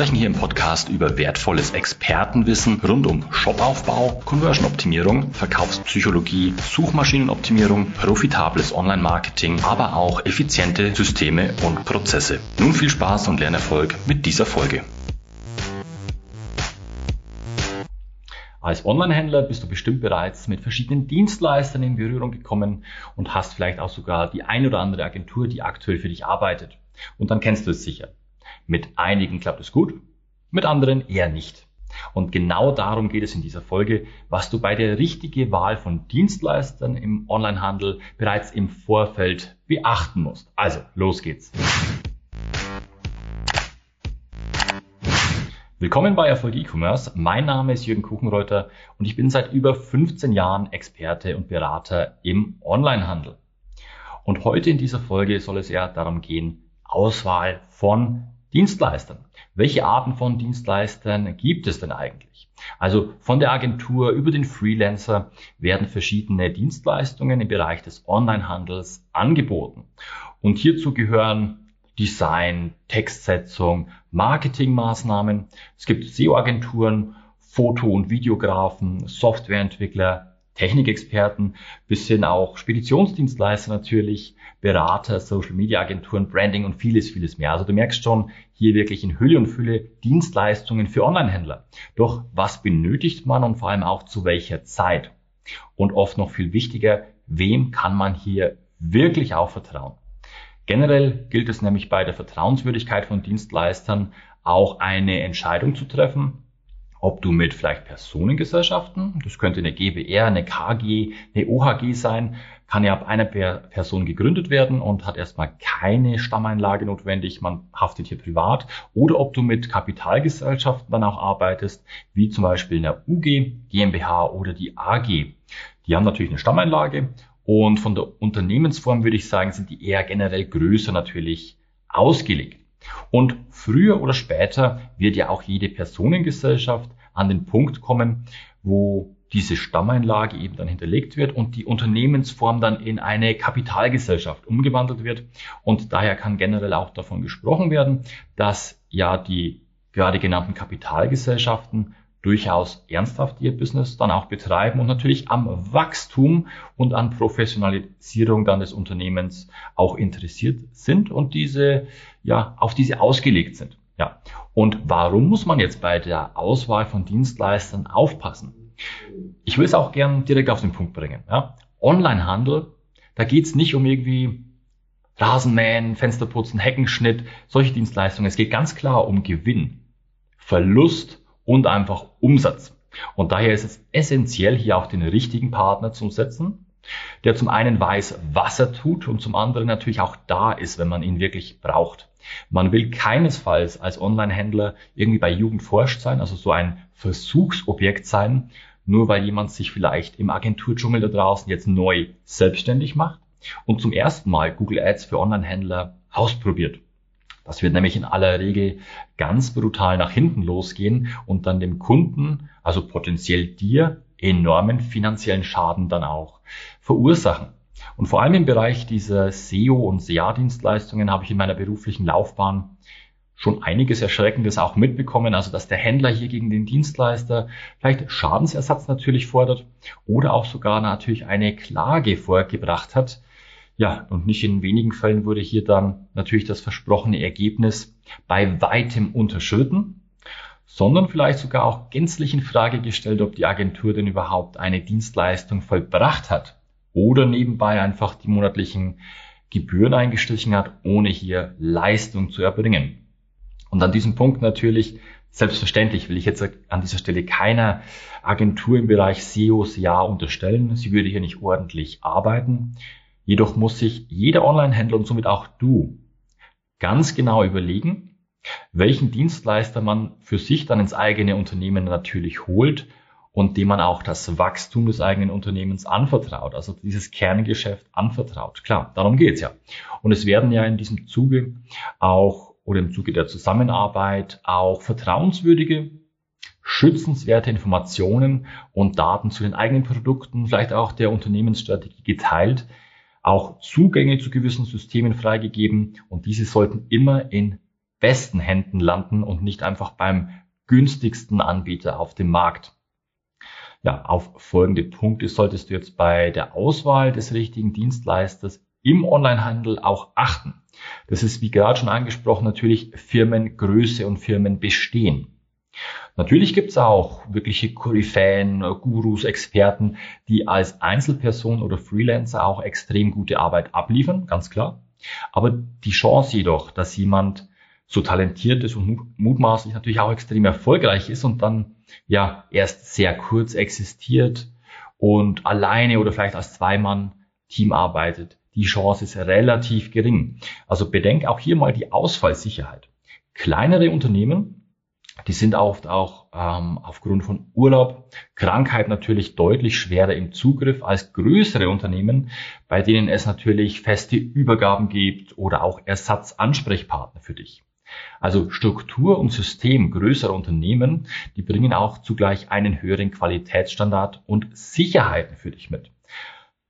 sprechen hier im Podcast über wertvolles Expertenwissen rund um Shopaufbau, Conversion-Optimierung, Verkaufspsychologie, Suchmaschinenoptimierung, profitables Online-Marketing, aber auch effiziente Systeme und Prozesse. Nun viel Spaß und Lernerfolg mit dieser Folge. Als Online-Händler bist du bestimmt bereits mit verschiedenen Dienstleistern in Berührung gekommen und hast vielleicht auch sogar die ein oder andere Agentur, die aktuell für dich arbeitet. Und dann kennst du es sicher. Mit einigen klappt es gut, mit anderen eher nicht. Und genau darum geht es in dieser Folge, was du bei der richtigen Wahl von Dienstleistern im Onlinehandel bereits im Vorfeld beachten musst. Also, los geht's. Willkommen bei Erfolg E-Commerce. Mein Name ist Jürgen Kuchenreuter und ich bin seit über 15 Jahren Experte und Berater im Onlinehandel. Und heute in dieser Folge soll es eher darum gehen, Auswahl von Dienstleistern. Welche Arten von Dienstleistern gibt es denn eigentlich? Also von der Agentur über den Freelancer werden verschiedene Dienstleistungen im Bereich des Onlinehandels angeboten. Und hierzu gehören Design, Textsetzung, Marketingmaßnahmen. Es gibt SEO-Agenturen, Foto- und Videografen, Softwareentwickler, Technikexperten, bis hin auch Speditionsdienstleister natürlich, Berater, Social-Media-Agenturen, Branding und vieles, vieles mehr. Also du merkst schon, hier wirklich in Hülle und Fülle Dienstleistungen für Online-Händler. Doch was benötigt man und vor allem auch zu welcher Zeit? Und oft noch viel wichtiger, wem kann man hier wirklich auch vertrauen? Generell gilt es nämlich bei der Vertrauenswürdigkeit von Dienstleistern auch eine Entscheidung zu treffen, ob du mit vielleicht Personengesellschaften, das könnte eine GBR, eine KG, eine OHG sein, kann ja ab einer Person gegründet werden und hat erstmal keine Stammeinlage notwendig, man haftet hier privat, oder ob du mit Kapitalgesellschaften dann auch arbeitest, wie zum Beispiel eine UG, GmbH oder die AG. Die haben natürlich eine Stammeinlage und von der Unternehmensform würde ich sagen, sind die eher generell größer natürlich ausgelegt. Und früher oder später wird ja auch jede Personengesellschaft an den Punkt kommen, wo diese Stammeinlage eben dann hinterlegt wird und die Unternehmensform dann in eine Kapitalgesellschaft umgewandelt wird. Und daher kann generell auch davon gesprochen werden, dass ja die gerade genannten Kapitalgesellschaften durchaus ernsthaft ihr Business dann auch betreiben und natürlich am Wachstum und an Professionalisierung dann des Unternehmens auch interessiert sind und diese, ja, auf diese ausgelegt sind. Ja. Und warum muss man jetzt bei der Auswahl von Dienstleistern aufpassen? Ich will es auch gern direkt auf den Punkt bringen. Ja. Onlinehandel, da geht es nicht um irgendwie Rasenmähen, Fensterputzen, Heckenschnitt, solche Dienstleistungen. Es geht ganz klar um Gewinn, Verlust und einfach Umsatz. Und daher ist es essentiell, hier auch den richtigen Partner zu setzen, der zum einen weiß, was er tut und zum anderen natürlich auch da ist, wenn man ihn wirklich braucht. Man will keinesfalls als Online-Händler irgendwie bei Jugend forscht sein, also so ein Versuchsobjekt sein, nur weil jemand sich vielleicht im Agenturdschungel da draußen jetzt neu selbstständig macht und zum ersten Mal Google Ads für Online-Händler ausprobiert. Das wird nämlich in aller Regel ganz brutal nach hinten losgehen und dann dem Kunden, also potenziell dir, enormen finanziellen Schaden dann auch verursachen. Und vor allem im Bereich dieser SEO und SEA-Dienstleistungen habe ich in meiner beruflichen Laufbahn schon einiges Erschreckendes auch mitbekommen, also dass der Händler hier gegen den Dienstleister vielleicht Schadensersatz natürlich fordert oder auch sogar natürlich eine Klage vorgebracht hat, ja, und nicht in wenigen Fällen wurde hier dann natürlich das versprochene Ergebnis bei weitem unterschritten, sondern vielleicht sogar auch gänzlich in Frage gestellt, ob die Agentur denn überhaupt eine Dienstleistung vollbracht hat oder nebenbei einfach die monatlichen Gebühren eingestrichen hat, ohne hier Leistung zu erbringen. Und an diesem Punkt natürlich, selbstverständlich will ich jetzt an dieser Stelle keiner Agentur im Bereich SEO, SEA unterstellen. Sie würde hier nicht ordentlich arbeiten. Jedoch muss sich jeder Online-Händler und somit auch du ganz genau überlegen, welchen Dienstleister man für sich dann ins eigene Unternehmen natürlich holt und dem man auch das Wachstum des eigenen Unternehmens anvertraut, also dieses Kerngeschäft anvertraut. Klar, darum geht's ja. Und es werden ja in diesem Zuge auch oder im Zuge der Zusammenarbeit auch vertrauenswürdige, schützenswerte Informationen und Daten zu den eigenen Produkten, vielleicht auch der Unternehmensstrategie geteilt, auch Zugänge zu gewissen Systemen freigegeben und diese sollten immer in besten Händen landen und nicht einfach beim günstigsten Anbieter auf dem Markt. Ja, auf folgende Punkte solltest du jetzt bei der Auswahl des richtigen Dienstleisters im Onlinehandel auch achten. Das ist, wie gerade schon angesprochen, natürlich Firmengröße und Firmenbestehen. Natürlich gibt es auch wirkliche Koryphäen, Gurus, Experten, die als Einzelperson oder Freelancer auch extrem gute Arbeit abliefern, ganz klar. Aber die Chance jedoch, dass jemand so talentiert ist und mutmaßlich natürlich auch extrem erfolgreich ist und dann ja erst sehr kurz existiert und alleine oder vielleicht als Zweimann-Team arbeitet. Die Chance ist relativ gering. Also bedenk auch hier mal die Ausfallsicherheit. Kleinere Unternehmen, die sind oft auch ähm, aufgrund von Urlaub, Krankheit natürlich deutlich schwerer im Zugriff als größere Unternehmen, bei denen es natürlich feste Übergaben gibt oder auch Ersatzansprechpartner für dich. Also Struktur und System größerer Unternehmen, die bringen auch zugleich einen höheren Qualitätsstandard und Sicherheiten für dich mit.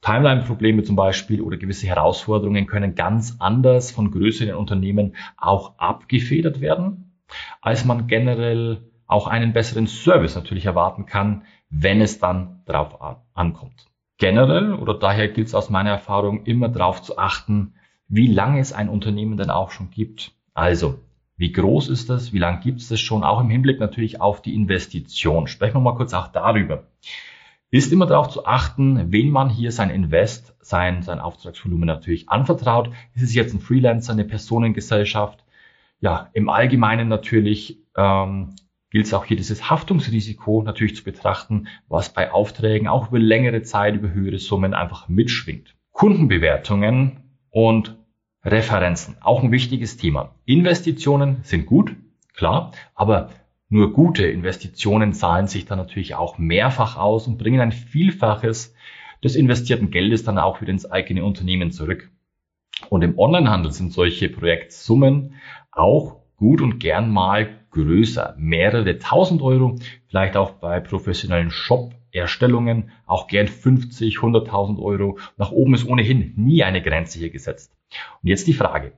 Timeline-Probleme zum Beispiel oder gewisse Herausforderungen können ganz anders von größeren Unternehmen auch abgefedert werden, als man generell auch einen besseren Service natürlich erwarten kann, wenn es dann drauf ankommt. Generell oder daher gilt es aus meiner Erfahrung immer darauf zu achten, wie lange es ein Unternehmen denn auch schon gibt. Also, wie groß ist das? Wie lange gibt es das schon? Auch im Hinblick natürlich auf die Investition. Sprechen wir mal kurz auch darüber. Ist immer darauf zu achten, wen man hier sein Invest, sein, sein Auftragsvolumen natürlich anvertraut. Ist es jetzt ein Freelancer, eine Personengesellschaft? Ja, im Allgemeinen natürlich ähm, gilt es auch hier dieses Haftungsrisiko natürlich zu betrachten, was bei Aufträgen auch über längere Zeit, über höhere Summen einfach mitschwingt. Kundenbewertungen und Referenzen, auch ein wichtiges Thema. Investitionen sind gut, klar, aber nur gute Investitionen zahlen sich dann natürlich auch mehrfach aus und bringen ein Vielfaches des investierten Geldes dann auch wieder ins eigene Unternehmen zurück. Und im Onlinehandel sind solche Projektsummen auch gut und gern mal größer. Mehrere tausend Euro, vielleicht auch bei professionellen Shop-Erstellungen auch gern 50, 100.000 Euro. Nach oben ist ohnehin nie eine Grenze hier gesetzt. Und jetzt die Frage.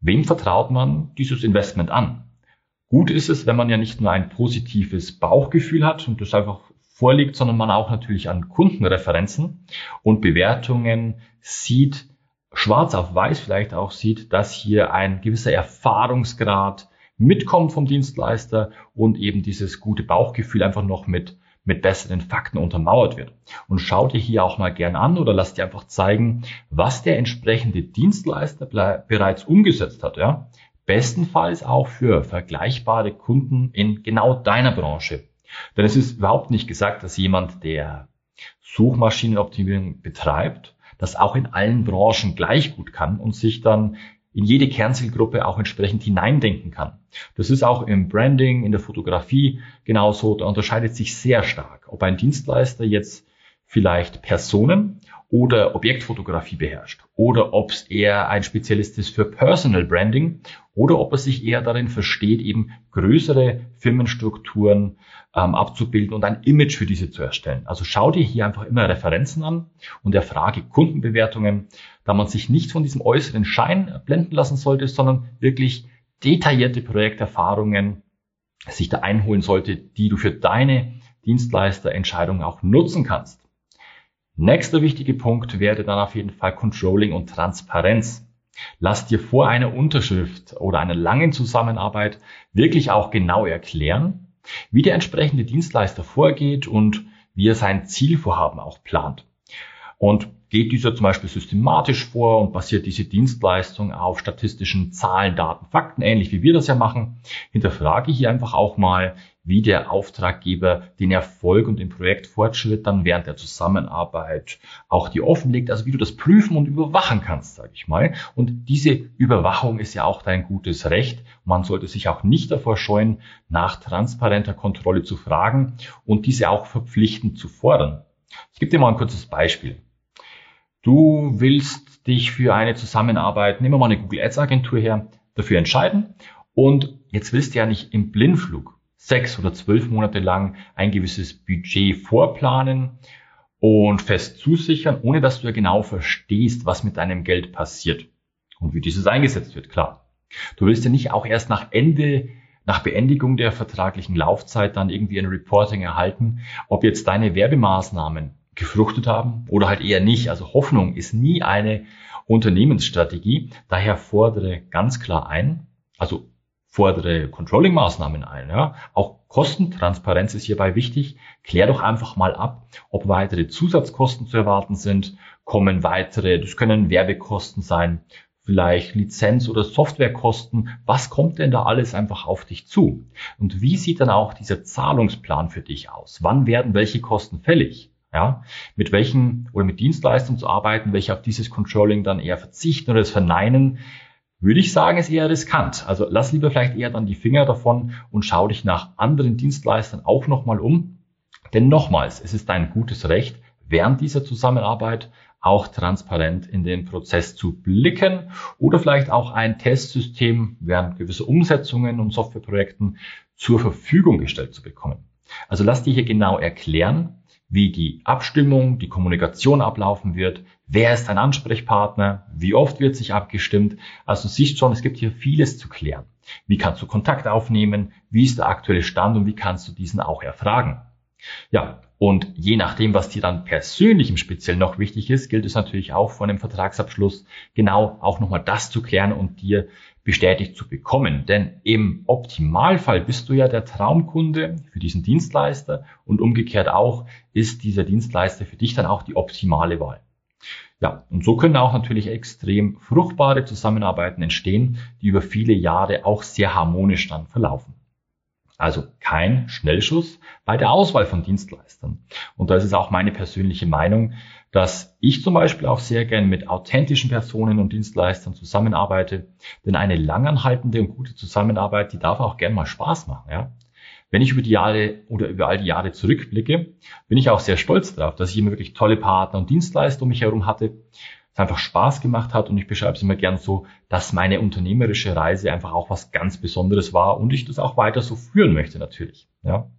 Wem vertraut man dieses Investment an? Gut ist es, wenn man ja nicht nur ein positives Bauchgefühl hat und das einfach vorliegt, sondern man auch natürlich an Kundenreferenzen und Bewertungen sieht, schwarz auf weiß vielleicht auch sieht, dass hier ein gewisser Erfahrungsgrad mitkommt vom Dienstleister und eben dieses gute Bauchgefühl einfach noch mit mit besseren Fakten untermauert wird. Und schau dir hier auch mal gern an oder lass dir einfach zeigen, was der entsprechende Dienstleister bereits umgesetzt hat. Ja? Bestenfalls auch für vergleichbare Kunden in genau deiner Branche. Denn es ist überhaupt nicht gesagt, dass jemand, der Suchmaschinenoptimierung betreibt, das auch in allen Branchen gleich gut kann und sich dann in jede Kernzielgruppe auch entsprechend hineindenken kann. Das ist auch im Branding, in der Fotografie genauso. Da unterscheidet sich sehr stark, ob ein Dienstleister jetzt vielleicht Personen oder Objektfotografie beherrscht oder ob es eher ein Spezialist ist für Personal Branding oder ob er sich eher darin versteht, eben größere Firmenstrukturen ähm, abzubilden und ein Image für diese zu erstellen. Also schau dir hier einfach immer Referenzen an und erfrage Kundenbewertungen, da man sich nicht von diesem äußeren Schein blenden lassen sollte, sondern wirklich detaillierte Projekterfahrungen sich da einholen sollte, die du für deine Dienstleisterentscheidung auch nutzen kannst. Nächster wichtiger Punkt wäre dann auf jeden Fall Controlling und Transparenz. Lass dir vor einer Unterschrift oder einer langen Zusammenarbeit wirklich auch genau erklären, wie der entsprechende Dienstleister vorgeht und wie er sein Zielvorhaben auch plant. Und geht dieser zum Beispiel systematisch vor und basiert diese Dienstleistung auf statistischen Zahlen, Daten, Fakten, ähnlich wie wir das ja machen, hinterfrage ich hier einfach auch mal, wie der Auftraggeber den Erfolg und den Projektfortschritt dann während der Zusammenarbeit auch dir offenlegt, also wie du das prüfen und überwachen kannst, sage ich mal. Und diese Überwachung ist ja auch dein gutes Recht. Man sollte sich auch nicht davor scheuen, nach transparenter Kontrolle zu fragen und diese auch verpflichtend zu fordern. Ich gebe dir mal ein kurzes Beispiel. Du willst dich für eine Zusammenarbeit, nehmen wir mal eine Google Ads Agentur her, dafür entscheiden und jetzt willst du ja nicht im Blindflug sechs oder zwölf Monate lang ein gewisses Budget vorplanen und fest zusichern, ohne dass du ja genau verstehst, was mit deinem Geld passiert und wie dieses eingesetzt wird, klar. Du willst ja nicht auch erst nach Ende, nach Beendigung der vertraglichen Laufzeit dann irgendwie ein Reporting erhalten, ob jetzt deine Werbemaßnahmen gefruchtet haben oder halt eher nicht. Also Hoffnung ist nie eine Unternehmensstrategie. Daher fordere ganz klar ein, also fordere Controlling-Maßnahmen ein. Ja. Auch Kostentransparenz ist hierbei wichtig. Klär doch einfach mal ab, ob weitere Zusatzkosten zu erwarten sind, kommen weitere, das können Werbekosten sein, vielleicht Lizenz- oder Softwarekosten. Was kommt denn da alles einfach auf dich zu? Und wie sieht dann auch dieser Zahlungsplan für dich aus? Wann werden welche Kosten fällig? Ja, mit welchen oder mit Dienstleistungen zu arbeiten, welche auf dieses Controlling dann eher verzichten oder es verneinen, würde ich sagen, ist eher riskant. Also lass lieber vielleicht eher dann die Finger davon und schau dich nach anderen Dienstleistern auch nochmal um. Denn nochmals, es ist dein gutes Recht, während dieser Zusammenarbeit auch transparent in den Prozess zu blicken oder vielleicht auch ein Testsystem während gewisser Umsetzungen und Softwareprojekten zur Verfügung gestellt zu bekommen. Also lass dir hier genau erklären, wie die Abstimmung, die Kommunikation ablaufen wird, wer ist dein Ansprechpartner, wie oft wird sich abgestimmt. Also siehst schon, es gibt hier vieles zu klären. Wie kannst du Kontakt aufnehmen, wie ist der aktuelle Stand und wie kannst du diesen auch erfragen. Ja, und je nachdem, was dir dann persönlich im Speziellen noch wichtig ist, gilt es natürlich auch vor einem Vertragsabschluss genau auch nochmal das zu klären und dir bestätigt zu bekommen. Denn im Optimalfall bist du ja der Traumkunde für diesen Dienstleister und umgekehrt auch ist dieser Dienstleister für dich dann auch die optimale Wahl. Ja, und so können auch natürlich extrem fruchtbare Zusammenarbeiten entstehen, die über viele Jahre auch sehr harmonisch dann verlaufen. Also kein Schnellschuss bei der Auswahl von Dienstleistern. Und das ist auch meine persönliche Meinung, dass ich zum Beispiel auch sehr gern mit authentischen Personen und Dienstleistern zusammenarbeite. Denn eine langanhaltende und gute Zusammenarbeit, die darf auch gern mal Spaß machen. Ja? Wenn ich über die Jahre oder über all die Jahre zurückblicke, bin ich auch sehr stolz darauf, dass ich immer wirklich tolle Partner und Dienstleister um mich herum hatte, es einfach Spaß gemacht hat und ich beschreibe es immer gern so, dass meine unternehmerische Reise einfach auch was ganz Besonderes war und ich das auch weiter so führen möchte natürlich. Ja.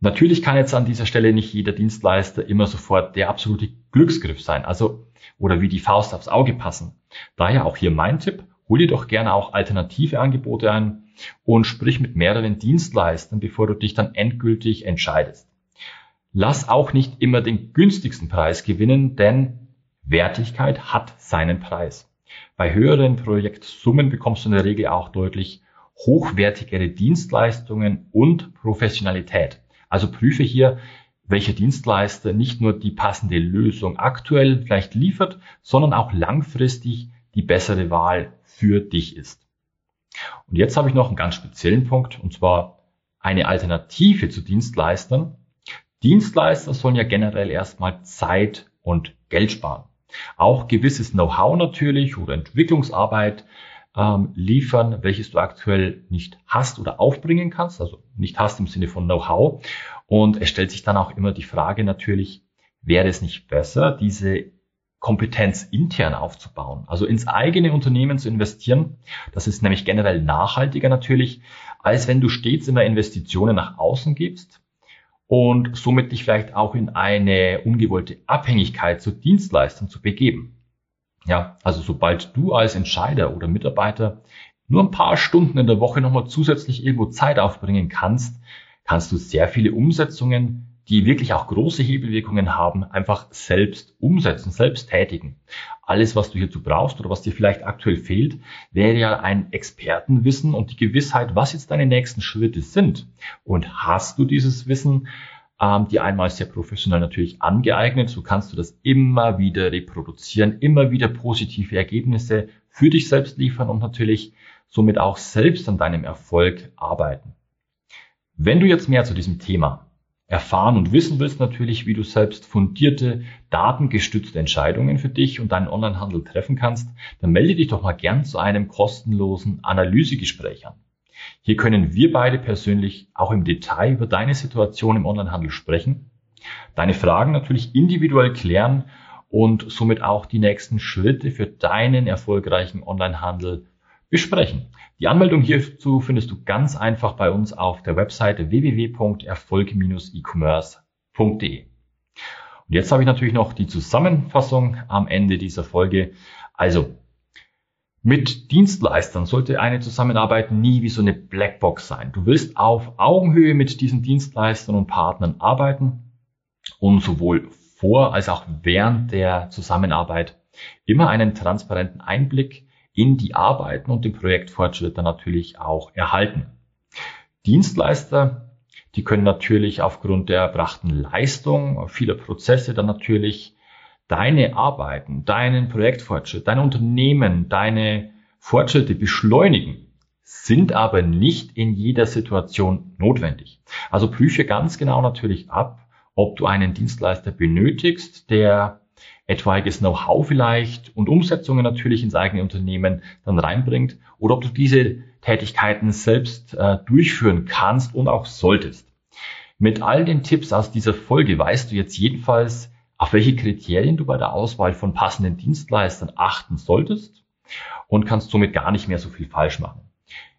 Natürlich kann jetzt an dieser Stelle nicht jeder Dienstleister immer sofort der absolute Glücksgriff sein, also oder wie die Faust aufs Auge passen. Daher auch hier mein Tipp, hol dir doch gerne auch alternative Angebote ein und sprich mit mehreren Dienstleistern, bevor du dich dann endgültig entscheidest. Lass auch nicht immer den günstigsten Preis gewinnen, denn Wertigkeit hat seinen Preis. Bei höheren Projektsummen bekommst du in der Regel auch deutlich hochwertigere Dienstleistungen und Professionalität. Also prüfe hier, welcher Dienstleister nicht nur die passende Lösung aktuell vielleicht liefert, sondern auch langfristig die bessere Wahl für dich ist. Und jetzt habe ich noch einen ganz speziellen Punkt, und zwar eine Alternative zu Dienstleistern. Dienstleister sollen ja generell erstmal Zeit und Geld sparen. Auch gewisses Know-how natürlich oder Entwicklungsarbeit ähm, liefern, welches du aktuell nicht hast oder aufbringen kannst, also nicht hast im Sinne von Know-how. Und es stellt sich dann auch immer die Frage natürlich, wäre es nicht besser, diese Kompetenz intern aufzubauen, also ins eigene Unternehmen zu investieren. Das ist nämlich generell nachhaltiger natürlich, als wenn du stets immer Investitionen nach außen gibst und somit dich vielleicht auch in eine ungewollte Abhängigkeit zu Dienstleistern zu begeben. Ja, also sobald du als Entscheider oder Mitarbeiter nur ein paar Stunden in der Woche nochmal zusätzlich irgendwo Zeit aufbringen kannst, kannst du sehr viele Umsetzungen die wirklich auch große Hebelwirkungen haben, einfach selbst umsetzen, selbst tätigen. Alles, was du hierzu brauchst oder was dir vielleicht aktuell fehlt, wäre ja ein Expertenwissen und die Gewissheit, was jetzt deine nächsten Schritte sind. Und hast du dieses Wissen, ähm, die einmal sehr professionell natürlich angeeignet. So kannst du das immer wieder reproduzieren, immer wieder positive Ergebnisse für dich selbst liefern und natürlich somit auch selbst an deinem Erfolg arbeiten. Wenn du jetzt mehr zu diesem Thema erfahren und wissen willst natürlich, wie du selbst fundierte, datengestützte Entscheidungen für dich und deinen Onlinehandel treffen kannst, dann melde dich doch mal gern zu einem kostenlosen Analysegespräch an. Hier können wir beide persönlich auch im Detail über deine Situation im Onlinehandel sprechen, deine Fragen natürlich individuell klären und somit auch die nächsten Schritte für deinen erfolgreichen Onlinehandel besprechen. Die Anmeldung hierzu findest du ganz einfach bei uns auf der Webseite www.erfolg-e-commerce.de. Und jetzt habe ich natürlich noch die Zusammenfassung am Ende dieser Folge. Also, mit Dienstleistern sollte eine Zusammenarbeit nie wie so eine Blackbox sein. Du willst auf Augenhöhe mit diesen Dienstleistern und Partnern arbeiten und sowohl vor als auch während der Zusammenarbeit immer einen transparenten Einblick in die Arbeiten und den Projektfortschritt dann natürlich auch erhalten. Dienstleister, die können natürlich aufgrund der erbrachten Leistung vieler Prozesse dann natürlich deine Arbeiten, deinen Projektfortschritt, dein Unternehmen, deine Fortschritte beschleunigen, sind aber nicht in jeder Situation notwendig. Also prüfe ganz genau natürlich ab, ob du einen Dienstleister benötigst, der etwaiges Know-how vielleicht und Umsetzungen natürlich ins eigene Unternehmen dann reinbringt oder ob du diese Tätigkeiten selbst äh, durchführen kannst und auch solltest. Mit all den Tipps aus dieser Folge weißt du jetzt jedenfalls, auf welche Kriterien du bei der Auswahl von passenden Dienstleistern achten solltest und kannst somit gar nicht mehr so viel falsch machen.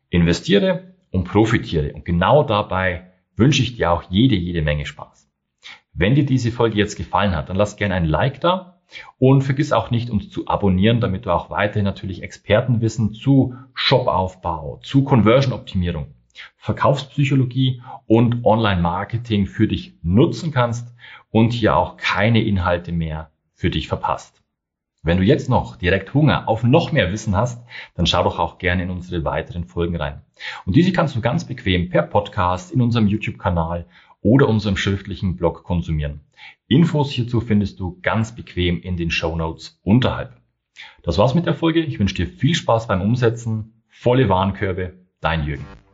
Investiere und profitiere und genau dabei wünsche ich dir auch jede, jede Menge Spaß. Wenn dir diese Folge jetzt gefallen hat, dann lass gerne ein Like da und vergiss auch nicht, uns zu abonnieren, damit du auch weiterhin natürlich Expertenwissen zu Shopaufbau, zu Conversion-Optimierung, Verkaufspsychologie und Online-Marketing für dich nutzen kannst und hier auch keine Inhalte mehr für dich verpasst. Wenn du jetzt noch direkt Hunger auf noch mehr Wissen hast, dann schau doch auch gerne in unsere weiteren Folgen rein. Und diese kannst du ganz bequem per Podcast in unserem YouTube-Kanal oder unserem schriftlichen Blog konsumieren. Infos hierzu findest du ganz bequem in den Show Notes unterhalb. Das war's mit der Folge. Ich wünsche dir viel Spaß beim Umsetzen. Volle Warenkörbe. Dein Jürgen.